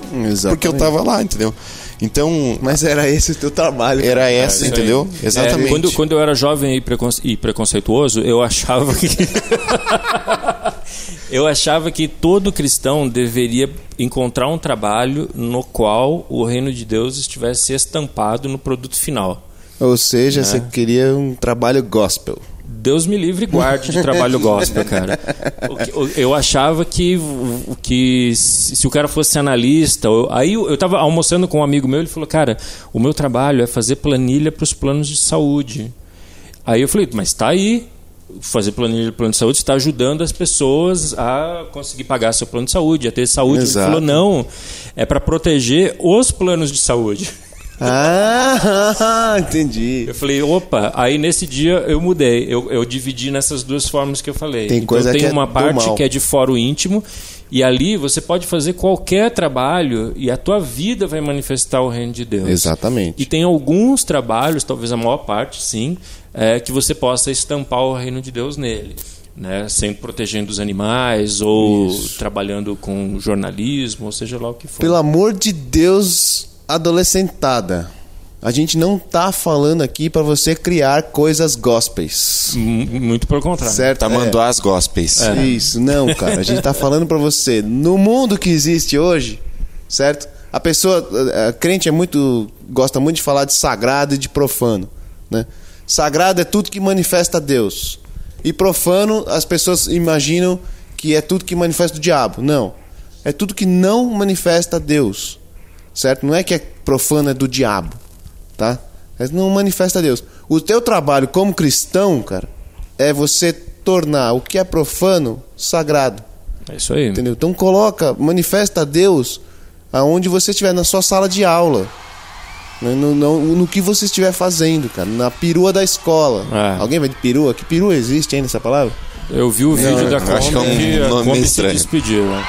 Speaker 4: porque eu tava lá, entendeu? Então,
Speaker 3: Mas era esse o teu trabalho.
Speaker 4: era essa,
Speaker 5: aí.
Speaker 4: entendeu?
Speaker 5: É,
Speaker 4: Exatamente.
Speaker 5: quando, quando eu era jovem e, preconce- e preconceituoso, eu achava que. eu achava que todo cristão deveria encontrar um trabalho no qual o reino de Deus estivesse estampado no produto final.
Speaker 3: Ou seja, você queria um trabalho gospel.
Speaker 5: Deus me livre e guarde de trabalho gospel, cara. Eu achava que, que se o cara fosse analista, eu- aí eu eu tava almoçando com um amigo meu, ele falou, cara, o meu trabalho é fazer planilha para os planos de saúde. Aí eu falei, mas tá aí. fazer planilha de plano de saúde está ajudando as pessoas a conseguir pagar seu plano de saúde, a ter saúde.
Speaker 3: Exato.
Speaker 5: Ele falou, não, é para proteger os planos de saúde.
Speaker 3: Ah, entendi.
Speaker 5: Eu falei, opa, aí nesse dia eu mudei. Eu, eu dividi nessas duas formas que eu falei.
Speaker 3: Tem
Speaker 5: então
Speaker 3: coisa
Speaker 5: tem
Speaker 3: que é
Speaker 5: uma
Speaker 3: do
Speaker 5: parte que é de fórum íntimo, e ali você pode fazer qualquer trabalho e a tua vida vai manifestar o reino de Deus.
Speaker 3: Exatamente.
Speaker 5: E tem alguns trabalhos, talvez a maior parte, sim, é, que você possa estampar o reino de Deus nele. Né, sempre protegendo os animais ou trabalhando com jornalismo, ou seja lá o que for.
Speaker 3: Pelo amor de Deus, adolescentada. A gente não tá falando aqui pra você criar coisas gospels.
Speaker 5: Muito pelo contrário.
Speaker 3: Certo?
Speaker 4: Tá
Speaker 3: É.
Speaker 4: mandando as gospels.
Speaker 3: Isso, não, cara. A gente tá falando pra você, no mundo que existe hoje, certo? A pessoa, a- a crente é muito, gosta muito de falar de sagrado e de profano, né? Sagrado é tudo que manifesta Deus. E profano, as pessoas imaginam que é tudo que manifesta o diabo. Não. É tudo que não manifesta Deus. Certo? Não é que é profano é do diabo, tá? Mas não manifesta Deus. O teu trabalho como cristão, cara, é você tornar o que é profano sagrado.
Speaker 5: É isso aí.
Speaker 3: Entendeu? Então coloca, manifesta Deus aonde você estiver na sua sala de aula. No, no, no- no que você estiver fazendo, cara. Na perua da escola.
Speaker 5: É.
Speaker 3: Alguém vai de perua? Que perua existe ainda essa palavra?
Speaker 5: Eu vi o vídeo da
Speaker 4: eu acho que é um
Speaker 5: Kombi
Speaker 4: nome
Speaker 5: Kombi se
Speaker 4: estranho.
Speaker 5: despediu. né?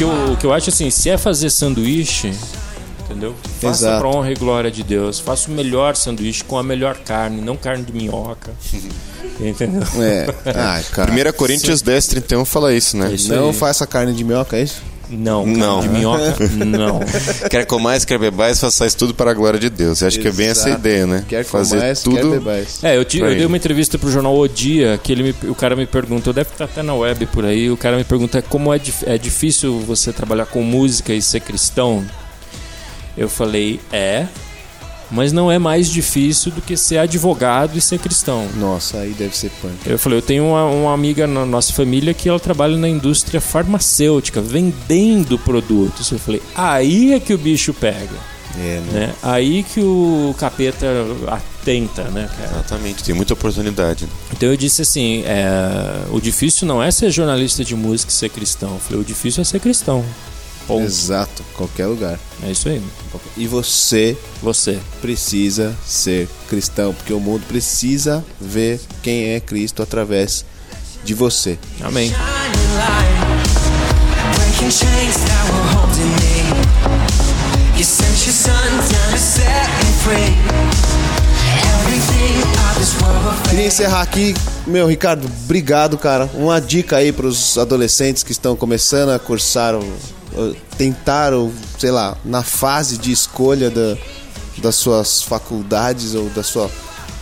Speaker 5: Que, eu, o que eu acho assim, se é fazer sanduíche, entendeu? Faça
Speaker 3: Exato.
Speaker 5: pra honra e glória de Deus. Faça o melhor sanduíche com a melhor carne, não carne de minhoca. entendeu?
Speaker 3: É. Ai, cara.
Speaker 4: 1 Coríntios 10, 31 fala isso, né?
Speaker 5: Isso
Speaker 3: Não
Speaker 5: aí.
Speaker 3: faça carne de minhoca, é isso?
Speaker 5: Não,
Speaker 4: Não.
Speaker 5: de minhoca, não.
Speaker 4: Quer comais, quer bebais, façais tudo para a glória de Deus. Eu acho que é bem essa
Speaker 3: Exato.
Speaker 4: ideia, né?
Speaker 3: Quer
Speaker 4: Fazer
Speaker 3: comais,
Speaker 4: tudo.
Speaker 3: quer bebais.
Speaker 5: É, eu, ti- eu dei uma entrevista pro jornal O Dia, que ele me- o cara me perguntou, deve estar até na web por aí, o cara me pergunta como é, é difícil você trabalhar com música e ser cristão. Eu falei, é, mas não é mais difícil do que ser advogado e ser cristão.
Speaker 3: Nossa, aí deve ser punk.
Speaker 5: Eu falei, eu tenho uma, uma amiga na nossa família que ela trabalha na indústria farmacêutica, vendendo produtos. Eu falei, aí é que o bicho pega,
Speaker 3: É, né?
Speaker 5: né? Aí que o capeta atenta, né, cara?
Speaker 4: Exatamente, tem muita oportunidade.
Speaker 5: Então eu disse assim, é, o difícil não é ser jornalista de música e ser cristão. Eu falei, o difícil é ser cristão. Ponto.
Speaker 3: Exato, qualquer lugar.
Speaker 5: É isso aí.
Speaker 3: E você
Speaker 5: Você.
Speaker 3: precisa ser cristão, porque o mundo precisa ver quem é Cristo através de você.
Speaker 5: Amém.
Speaker 3: Queria encerrar aqui, meu Ricardo, obrigado, cara. Uma dica aí para os adolescentes que estão começando a cursar, ou, ou tentar, ou sei lá, na fase de escolha da, das suas faculdades ou da sua,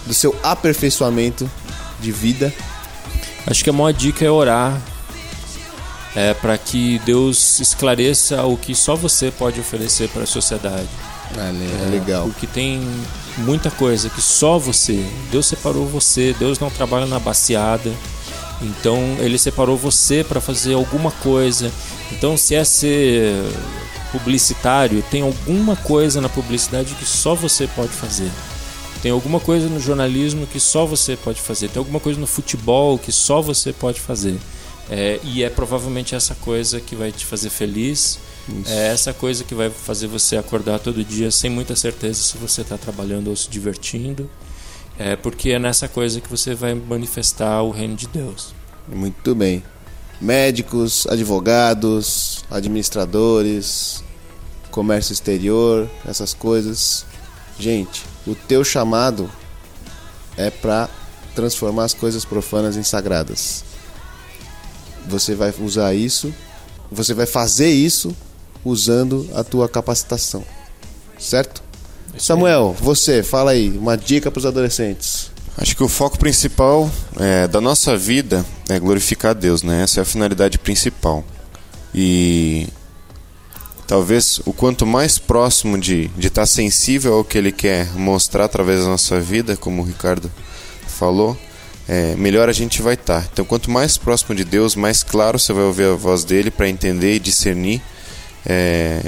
Speaker 3: do seu aperfeiçoamento de vida.
Speaker 5: Acho que a maior dica é orar. É para que Deus esclareça o que só você pode oferecer para a sociedade.
Speaker 3: É, legal.
Speaker 5: Porque tem muita coisa que só você. Deus separou você, Deus não trabalha na baseada. Então ele separou você para fazer alguma coisa. Então se é ser publicitário, tem alguma coisa na publicidade que só você pode fazer. Tem alguma coisa no jornalismo que só você pode fazer. Tem alguma coisa no futebol que só você pode fazer. É, e é provavelmente essa coisa que vai te fazer feliz. É essa coisa que vai fazer você acordar todo dia sem muita certeza se você está trabalhando ou se divertindo. É porque é nessa coisa que você vai manifestar o reino de Deus.
Speaker 3: Muito bem. Médicos, advogados, administradores, comércio exterior, essas coisas. Gente, o teu chamado é para transformar as coisas profanas em sagradas. Você vai usar isso, você vai fazer isso usando a tua capacitação. Certo? Samuel, você, fala aí, uma dica para os adolescentes.
Speaker 4: Acho que o foco principal é, da nossa vida é glorificar a Deus, né? Essa é a finalidade principal. E talvez o quanto mais próximo de estar de tá sensível ao que ele quer mostrar através da nossa vida, como o Ricardo falou, é, melhor a gente vai estar. Tá. Então, quanto mais próximo de Deus, mais claro você vai ouvir a voz dele para entender e discernir. É,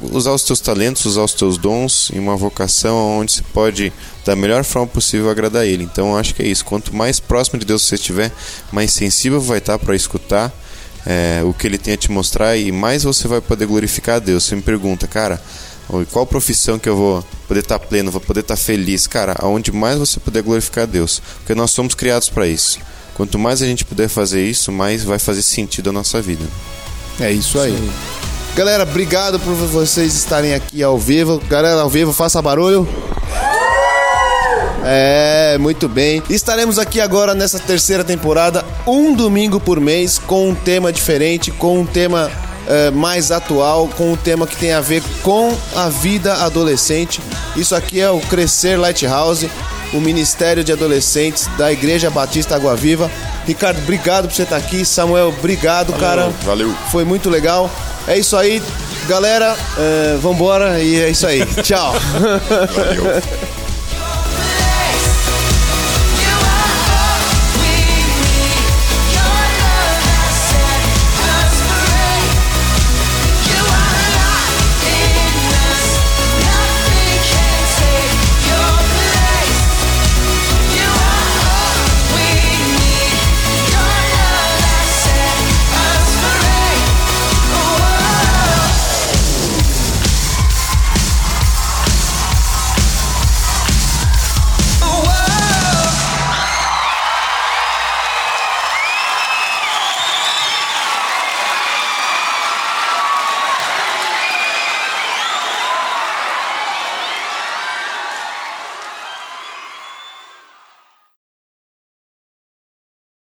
Speaker 4: usar os teus talentos, usar os teus dons em uma vocação onde você pode, da melhor forma possível, agradar Ele. Então, acho que é isso. Quanto mais próximo de Deus você estiver, mais sensível vai estar para escutar é, o que Ele tem a te mostrar e mais você vai poder glorificar a Deus. Você me pergunta, cara, qual profissão que eu vou poder estar pleno, vou poder estar feliz? Cara, aonde mais você puder glorificar a Deus, porque nós somos criados para isso. Quanto mais a gente puder fazer isso, mais vai fazer sentido a nossa vida.
Speaker 3: É isso aí. Sim. Galera, obrigado por vocês estarem aqui ao vivo. Galera, ao vivo, faça barulho. É, muito bem. Estaremos aqui agora nessa terceira temporada, um domingo por mês, com um tema diferente, com um tema é, mais atual, com um tema que tem a ver com a vida adolescente. Isso aqui é o Crescer Lighthouse, o Ministério de Adolescentes da Igreja Batista Água Viva. Ricardo, obrigado por você estar aqui. Samuel, obrigado,
Speaker 4: valeu,
Speaker 3: cara.
Speaker 4: Valeu.
Speaker 3: Foi muito legal. É isso aí, galera. É, vambora e é isso aí. Tchau.
Speaker 4: Valeu.